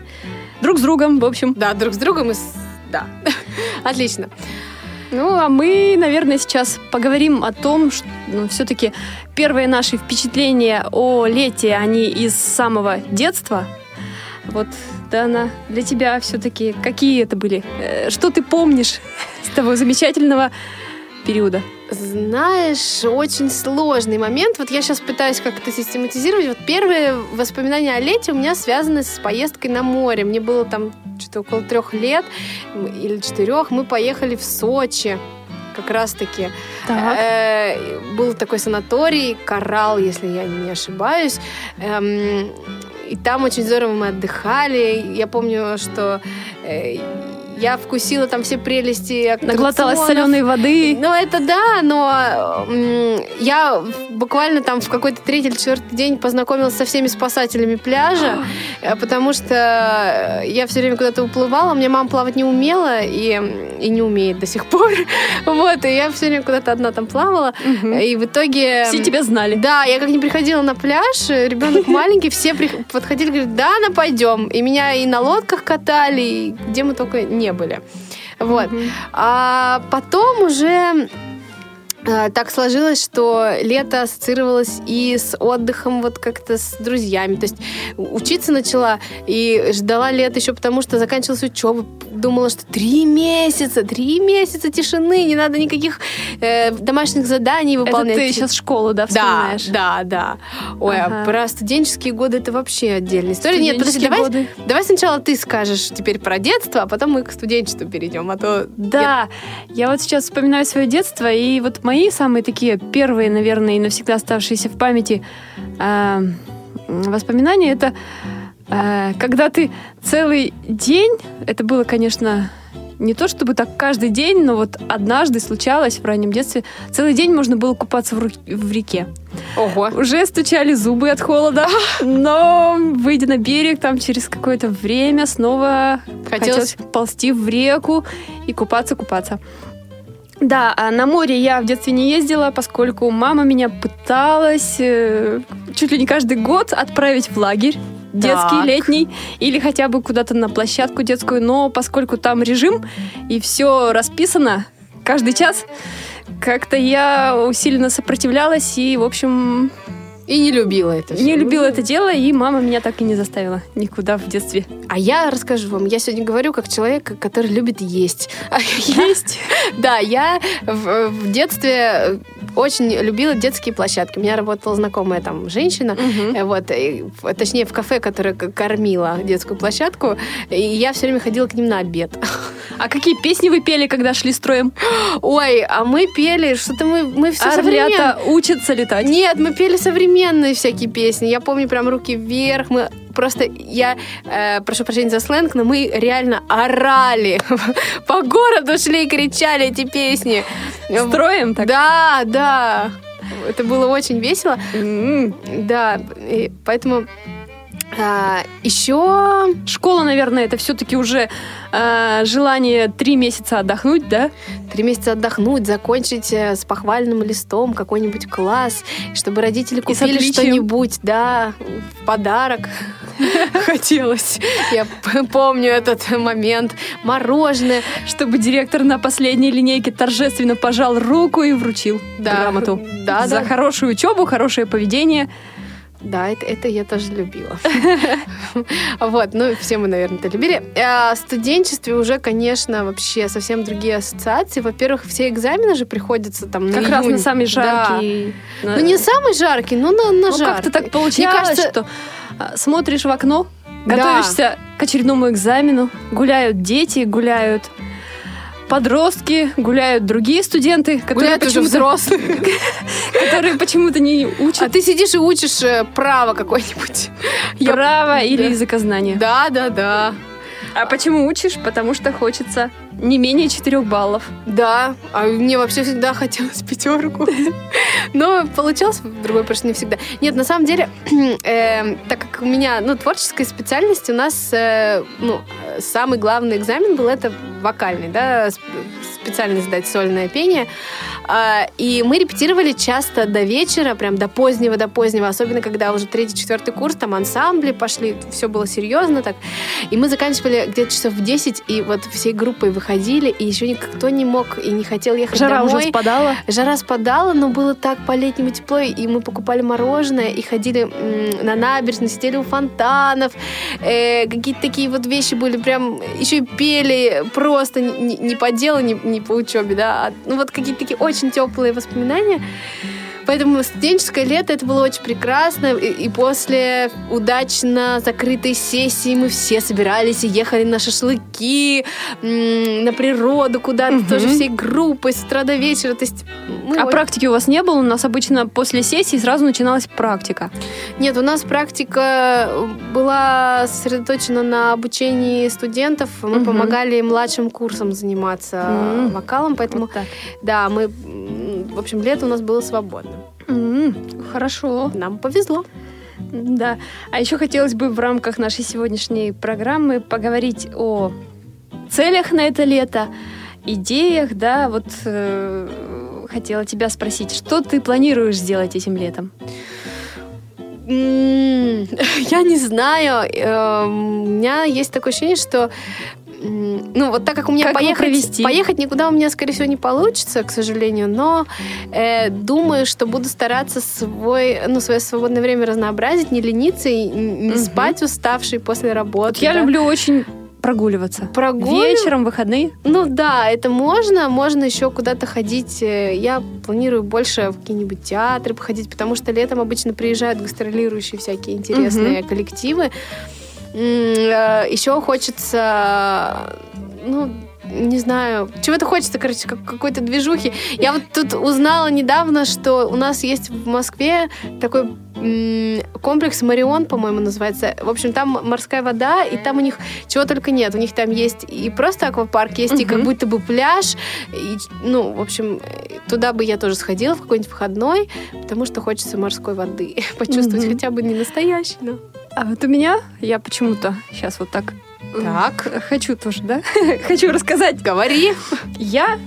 друг с другом, в общем. да, друг с другом и с... Да, [laughs] отлично. Ну, а мы, наверное, сейчас поговорим о том, что ну, все-таки первые наши впечатления о лете, они из самого детства. Вот, Дана, для тебя все-таки какие это были? Э, Что ты помнишь [laughs] с того замечательного периода? Знаешь, очень сложный момент. Вот я сейчас пытаюсь как-то систематизировать. Вот первые воспоминания о лете у меня связаны с поездкой на море. Мне было там что-то около трех лет или четырех. Мы поехали в Сочи как раз-таки. Э, Был такой санаторий, Коралл, если я не ошибаюсь. Эм, И там очень здорово мы отдыхали. Я помню, что э, я вкусила там все прелести Наглоталась соленой воды. Ну, это да, но я буквально там в какой-то третий или четвертый день познакомилась со всеми спасателями пляжа, э, потому что я все время куда-то уплывала, меня мама плавать не умела и, и не умеет до сих пор. [laughs] Вот, и я все время куда-то одна там плавала, и в итоге... Все тебя знали. Да, я как не приходила на пляж, ребенок маленький, все подходили, говорят, да, на пойдем. И меня и на лодках катали, и где мы только не были. Вот. А потом уже так сложилось, что лето ассоциировалось и с отдыхом вот как-то с друзьями. То есть учиться начала и ждала лет еще потому, что заканчивалась учеба. Думала, что три месяца, три месяца тишины, не надо никаких э, домашних заданий Это выполнять. ты сейчас школу, да, Да, вспоминаешь? да, да. Ой, а Ага. про студенческие годы это вообще отдельная история. Нет, подожди, давай, годы. давай сначала ты скажешь теперь про детство, а потом мы к студенчеству перейдем, а то... Да, я вот сейчас вспоминаю свое детство, и вот мои самые такие первые, наверное, и навсегда оставшиеся в памяти э, воспоминания, это э, когда ты целый день, это было, конечно, не то чтобы так каждый день, но вот однажды случалось в раннем детстве, целый день можно было купаться в, ру- в реке. Ого. Уже стучали зубы от холода, но выйдя на берег, там через какое-то время снова Хотелось- хотелось ползти в реку и купаться, купаться. Да, а на море я в детстве не ездила, поскольку мама меня пыталась э, чуть ли не каждый год отправить в лагерь детский, Так. летний, или хотя бы куда-то на площадку детскую, но поскольку там режим и все расписано каждый час, как-то я усиленно сопротивлялась и, в общем, И не любила это всё. не любила это дело, и мама меня так и не заставила никуда в детстве. А я расскажу вам. Я сегодня говорю как человек, который любит есть. [laughs] Есть? [laughs] Да, я в детстве очень любила детские площадки. У меня работала знакомая там женщина, э, вот, и точнее в кафе, которая к- кормила детскую площадку, и я все время ходила к ним на обед. А какие песни вы пели, когда шли строем? Ой, а мы пели, что-то мы, мы все Орлята учатся летать. Нет, мы пели современные всякие песни. Я помню прям руки вверх. Мы просто я э, прошу прощения за сленг, но мы реально орали [laughs] по городу шли и кричали эти песни. Строем так? Да, да. Это было очень весело. Да, и поэтому а, еще Школа, наверное, это все-таки уже э, желание три месяца отдохнуть, да? три месяца отдохнуть, закончить э, с похвальным листом какой-нибудь класс, чтобы родители купили что-нибудь, да, в подарок. [laughs] Хотелось. Я помню этот момент. Мороженое. Чтобы директор на последней линейке торжественно пожал руку и вручил Да, грамоту. да, За да. хорошую учебу, хорошее поведение. Да, это, это я тоже любила. [laughs] Вот, ну, все мы, наверное, это любили. В студенчестве уже, конечно, вообще совсем другие ассоциации. Во-первых, все экзамены же приходится там Как раз на самый жаркий. Ну, не самый жаркий, но на, на Ну, жаркий. как-то так получалось, кажется, что а, смотришь в окно, готовишься к очередному экзамену, гуляют дети, гуляют подростки, гуляют другие студенты, которые почему-то, взрослые. [laughs] которые почему-то не А учат ты сидишь и учишь э, право какое-нибудь. Право или языкознание. Да, да, да. А почему учишь? Потому что хочется не менее 4 баллов. Да, а мне вообще всегда хотелось пятерку. [laughs] Но получалось в другой просто не всегда. Нет, на самом деле, [clears throat] э, так как у меня, ну, творческая специальность, у нас, э, ну, э, самый главный экзамен был это вокальный, да, сп- специально сдать сольное пение. А, И мы репетировали часто до вечера, прям до позднего, до позднего, особенно когда уже третий, четвертый курс, там ансамбли пошли, все было серьезно так. И мы заканчивали где-то часов в 10, и вот всей группой выходили, и еще никто не мог и не хотел ехать Жара домой. уже спадала. Жара спадала, но было так по-летнему тепло, и мы покупали мороженое, и ходили на набережную, сидели у фонтанов. Э, какие-то такие вот вещи были, прям еще и пели просто не- не по делу, не, не по учебе, да, а, ну вот какие-то такие очень теплые воспоминания. Поэтому студенческое лето это было очень прекрасно. И, и после удачно закрытой сессии мы все собирались и ехали на шашлыки, на природу куда-то Мгм. тоже всей группой с утра до вечера. То есть мы А очень- практики у вас не было? У нас обычно после сессии сразу начиналась практика. Нет, у нас практика была сосредоточена на обучении студентов. Мы Мгм. помогали младшим курсам заниматься М. вокалом, поэтому Вот так. да, мы, в общем, лето у нас было свободным. М, Хорошо. Нам повезло. Да. А еще хотелось бы в рамках нашей сегодняшней программы поговорить о целях на это лето, идеях, да, вот э, хотела тебя спросить, что ты планируешь сделать этим летом? [laughs] Я не знаю. Эм, У меня есть такое ощущение, что ну вот так как у меня Как поехать, поехать никуда у меня, скорее всего, не получится, к сожалению, но э, думаю, что буду стараться свой, ну, свое свободное время разнообразить, не лениться и не Мгм. спать уставший после работы. Вот я да. люблю очень прогуливаться. Прогуливать? Вечером, выходные. Ну да, это можно. Можно еще куда-то ходить. Э, Я планирую больше в какие-нибудь театры походить, потому что летом обычно приезжают гастролирующие всякие интересные коллективы. Еще хочется, ну, не знаю, чего-то хочется, короче, как- какой-то движухи. Я вот тут узнала недавно, что у нас есть в Москве такой комплекс Марион, по-моему, называется. В общем, там морская вода, и там у них чего только нет. У них там есть и просто аквапарк, есть и как будто бы пляж. И, ну, в общем, туда бы я тоже сходила в какой-нибудь выходной, потому что хочется морской воды [laughs] почувствовать, Мгм. хотя бы не настоящий, но... А вот у меня, я почему-то сейчас вот так... Так. Хочу тоже, да? [laughs] Хочу рассказать. Говори. Я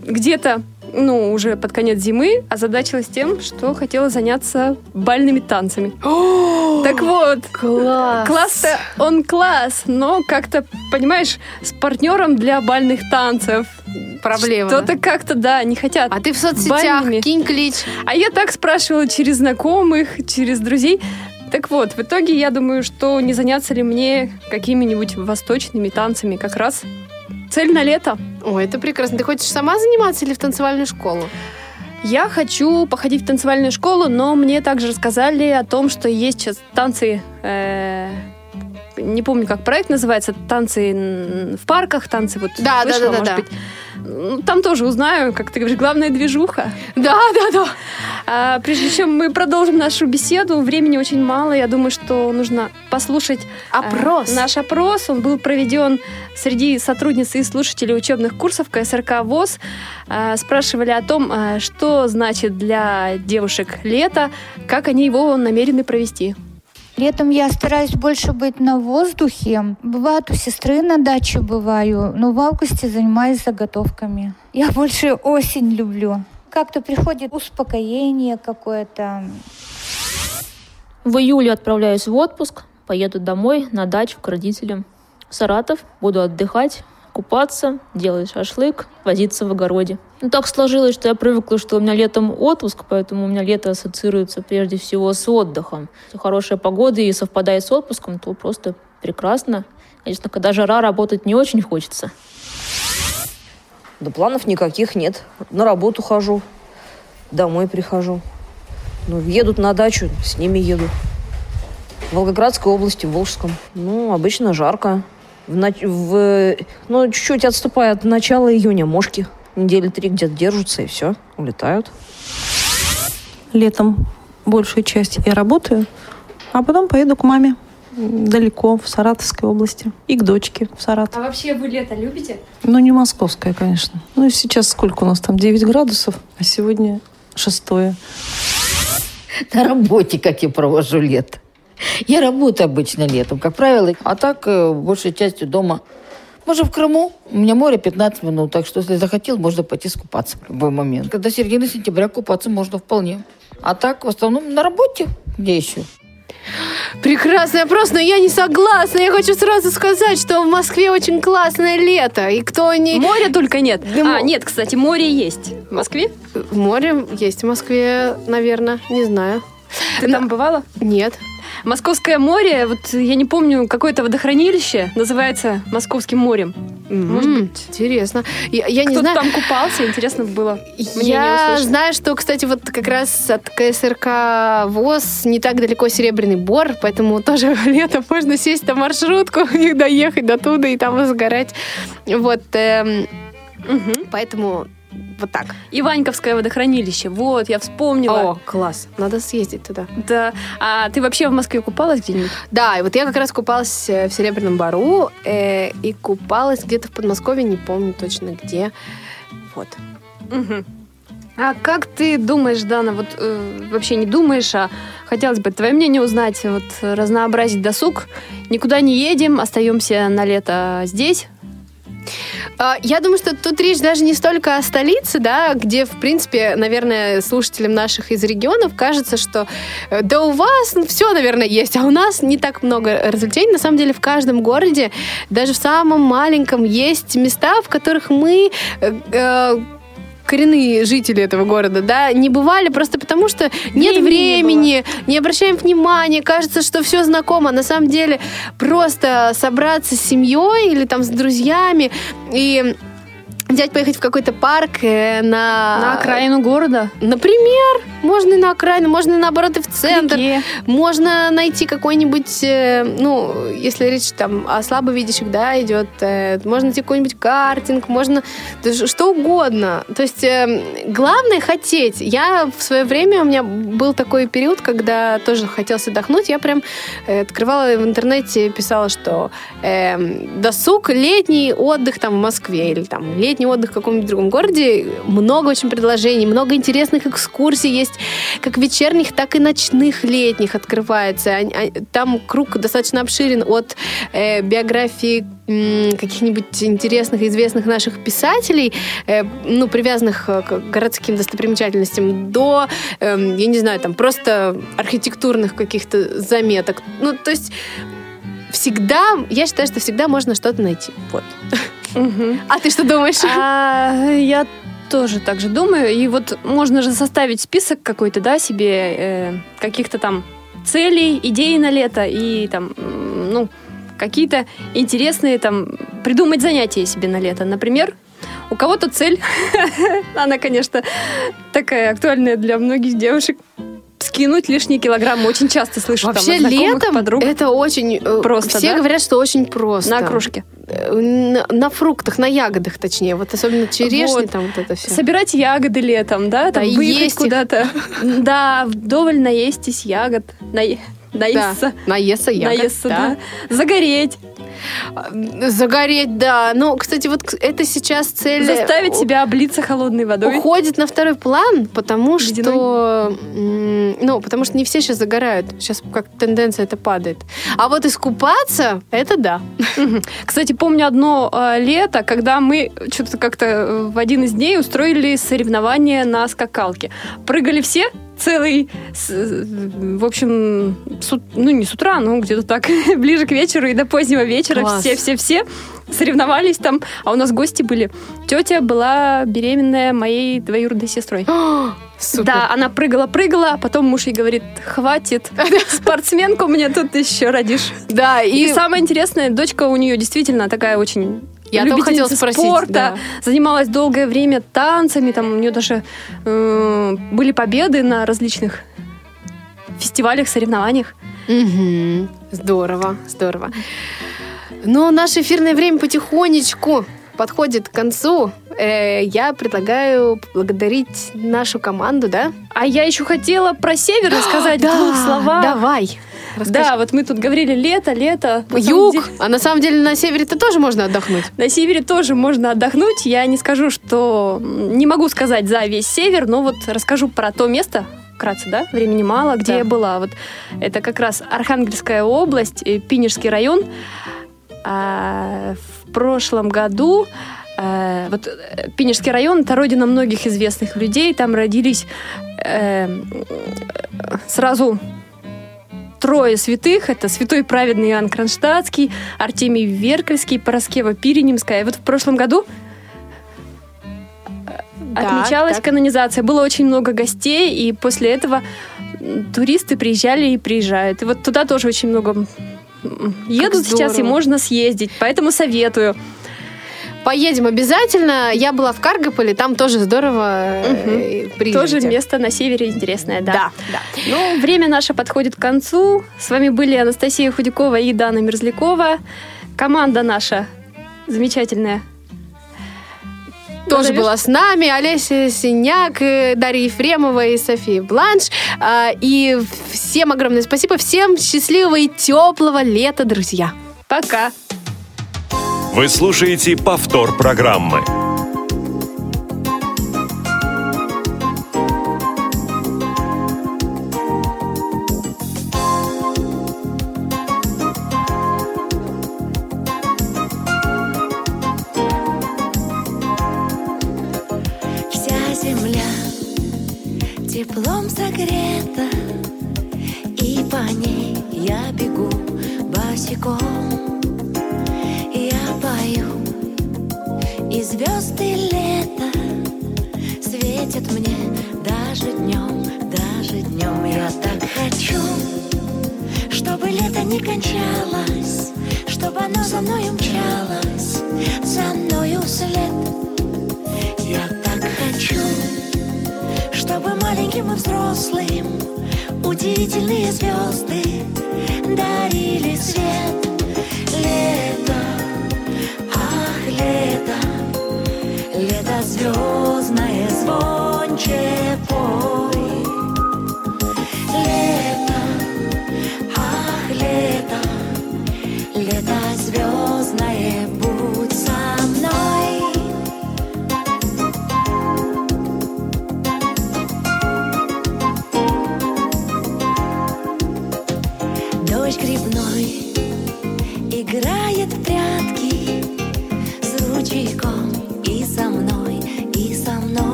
где-то, ну, уже под конец зимы озадачилась тем, что хотела заняться бальными танцами. [gasps] Так вот, Класс. класс-то он класс, но как-то, понимаешь, с партнером для бальных танцев. Проблема. Что-то как-то, да, не хотят. А ты в соцсетях Бальными. кинь клич. А я так спрашивала через знакомых, через друзей. Так вот, в итоге я думаю, что не заняться ли мне какими-нибудь восточными танцами как раз цель на лето. Ой, это прекрасно. Ты хочешь сама заниматься или в танцевальную школу? Я хочу походить в танцевальную школу, но мне также рассказали о том, что есть сейчас танцы, э, не помню, как проект называется, танцы в парках, танцы вот Да, да, слышала, да, да, может да. быть. Ну, Там тоже узнаю, как ты говоришь, главная движуха. Да, [laughs] да, да. А, прежде чем мы продолжим нашу беседу, времени очень мало. Я думаю, что нужно послушать э, Опрос. наш опрос. Он был проведен среди сотрудниц и слушателей учебных курсов КСРК ВОЗ. А, спрашивали о том, а, что значит для девушек лето, как они его намерены провести. Летом я стараюсь больше быть на воздухе. Бывает у сестры на даче бываю, но в августе занимаюсь заготовками. Я больше осень люблю. Как-то приходит успокоение какое-то. В июле отправляюсь в отпуск, поеду домой на дачу к родителям. В Саратов буду отдыхать, купаться, делать шашлык, возиться в огороде. Ну, так сложилось, что я привыкла, что у меня летом отпуск, поэтому у меня лето ассоциируется прежде всего с отдыхом. Если хорошая погода и совпадает с отпуском, то просто прекрасно. Конечно, когда жара, работать не очень хочется. Да планов никаких нет. На работу хожу, домой прихожу. Ну, едут на дачу, с ними еду. В Волгоградской области, в Волжском. Ну, обычно жарко. В, в- ну, чуть-чуть отступая от начала июня, мошки. Недели три где-то держатся, и все, улетают. Летом большую часть я работаю, а потом поеду к маме далеко, в Саратовской области. И к дочке в Саратов. А вообще вы лето любите? Ну, не московская, конечно. Ну, и сейчас сколько у нас там? 9 градусов, а сегодня шестое. На работе, как я провожу лето. [laughs] Я работаю обычно летом, как правило. А так, э, большей частью дома. Может, в Крыму? У меня море 15 минут, так что, если захотел, можно пойти скупаться в любой момент. До середины сентября купаться можно вполне. А так, в основном, на работе. Где еще? Прекрасный опрос, но я не согласна. Я хочу сразу сказать, что в Москве очень классное лето. И кто не... Моря только нет. Да, а, нет, кстати, море есть. В Москве? Море есть в Москве, наверное. Не знаю. Ты там бывала? Нет. Московское море, вот я не помню, какое-то водохранилище называется Московским морем. Может быть, Интересно. Я, я не кто-то знаю. там купался, интересно было Я знаю, что, кстати, вот как раз от КСРК ВОЗ не так далеко Серебряный Бор, поэтому тоже [laughs] летом можно сесть на маршрутку [laughs] и доехать до туда и там загорать. Вот, эм, поэтому вот так. Иваньковское водохранилище, вот, я вспомнила. О, класс, надо съездить туда. Да. А ты вообще в Москве купалась где-нибудь? Да, и вот я как раз купалась э, в Серебряном Бару э, и купалась где-то в Подмосковье, не помню точно где. Вот. Мгм. А как ты думаешь, Дана, вот э, вообще не думаешь, а хотелось бы твое мнение узнать, вот разнообразить досуг, никуда не едем, остаемся на лето здесь, Я думаю, что тут речь даже не столько о столице, да, где, в принципе, наверное, слушателям наших из регионов кажется, что э, да у вас все, наверное, есть, а у нас не так много развлечений. На самом деле в каждом городе, даже в самом маленьком, есть места, в которых мы э, э, коренные жители этого города, да, не бывали просто потому, что нет Времени не времени, не, обращаем внимания, кажется, что все знакомо. На самом деле просто собраться с семьей или там с друзьями и взять, поехать в какой-то парк э, на... на окраину города. Например, можно и на окраину, можно и наоборот и в центр. реке. Можно найти какой-нибудь, э, ну, если речь там о слабовидящих, да, идет, э, можно найти какой-нибудь картинг, можно что угодно. То есть э, главное хотеть. Я в свое время, у меня был такой период, когда тоже хотелось отдохнуть, я прям э, открывала в интернете, писала, что э, досуг, летний отдых там в Москве или там летний отдых в каком-нибудь другом городе. Много очень предложений, много интересных экскурсий есть, как вечерних, так и ночных летних открывается. Ань- Там круг достаточно обширен от э, биографии каких-нибудь интересных, известных наших писателей, э, ну, привязанных э, к городским достопримечательностям, до, эм, я не знаю, там просто архитектурных каких-то заметок. Ну, то есть всегда, я считаю, что всегда можно что-то найти. Вот. [laughs] А ты что думаешь? А, я тоже так же думаю. И вот можно же составить список какой-то, да, себе э, каких-то там целей, идей на лето и там, ну, какие-то интересные там, придумать занятия себе на лето. Например, у кого-то цель, [laughs] она, конечно, такая актуальная для многих девушек, скинуть лишние килограммы. Очень часто слышу там Вообще знакомых, летом подруг. это очень э, Просто, Все да? говорят, что очень просто. На окружке. Э, На, на фруктах, на ягодах, точнее. Вот особенно черешни, Вот. там вот это все. Собирать ягоды летом, да? Там Да, выехать куда-то. [laughs] Да, вдоволь наестись ягод. Наесться. Наесться ягод, Наесться, да. да. Загореть. Загореть, да. Ну, кстати, вот это сейчас цель... Заставить у- себя облиться холодной водой. Уходит на второй план, потому Ледяной. что... Ну, потому что не все сейчас загорают. Сейчас как тенденция это падает. А вот искупаться, это да. Кстати, помню одно э, лето, когда мы что-то как-то э, в один из дней устроили соревнования на скакалке. Прыгали все целый, в общем, с ну не с утра, но где-то так, [laughs] ближе к вечеру и до позднего вечера все-все-все соревновались там, а у нас гости были. Тетя была беременная моей двоюродной сестрой. [gasps] Супер. Да, она прыгала-прыгала, а потом муж ей говорит, хватит, [laughs] спортсменку мне тут еще родишь. Да, И, и... самое интересное, дочка у нее действительно такая очень Я только хотела любительница спросить, спорта, да. занималась долгое время танцами, там у нее даже э, были победы на различных фестивалях, соревнованиях. Мгм. Здорово, здорово. Ну, наше эфирное время потихонечку подходит к концу. Э, я предлагаю поблагодарить нашу команду, да? А я еще хотела про север рассказать [gasps] в Да, двух словах. Давай. Расскажи. Да, вот мы тут говорили лето, лето. Юг. деле- А на самом деле на севере-то тоже можно отдохнуть. На севере тоже можно отдохнуть. Я не скажу, что... Не могу сказать за весь север, но вот расскажу про то место, вкратце, да, времени мало, где Да. я была. Вот это как раз Архангельская область, э, Пинежский район. А, в прошлом году э, вот э, Пинежский район это родина многих известных людей. Там родились э, сразу трое святых. Это святой праведный Иоанн Кронштадтский, Артемий Веркальский, Пороскева Пиренемская. И вот в прошлом году э, Так, отмечалась так. канонизация. Было очень много гостей, и после этого туристы приезжали и приезжают. И вот туда тоже очень много едут сейчас, и можно съездить. Поэтому советую. Поедем обязательно. Я была в Каргополе, там тоже здорово. приезжайте. Тоже место на севере интересное, да. Да, да. Ну, время наше подходит к концу. С вами были Анастасия Худякова и Дана Мерзлякова. Команда наша замечательная. Тоже Назовешь? была с нами Олеся Синяк, э, Дарья Ефремова и София Бланш. А, И всем огромное спасибо. Всем счастливого и теплого лета, друзья. Пока. Вы слушаете повтор программы. Вся земля теплом согрета,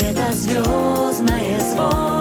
Это звездное звон.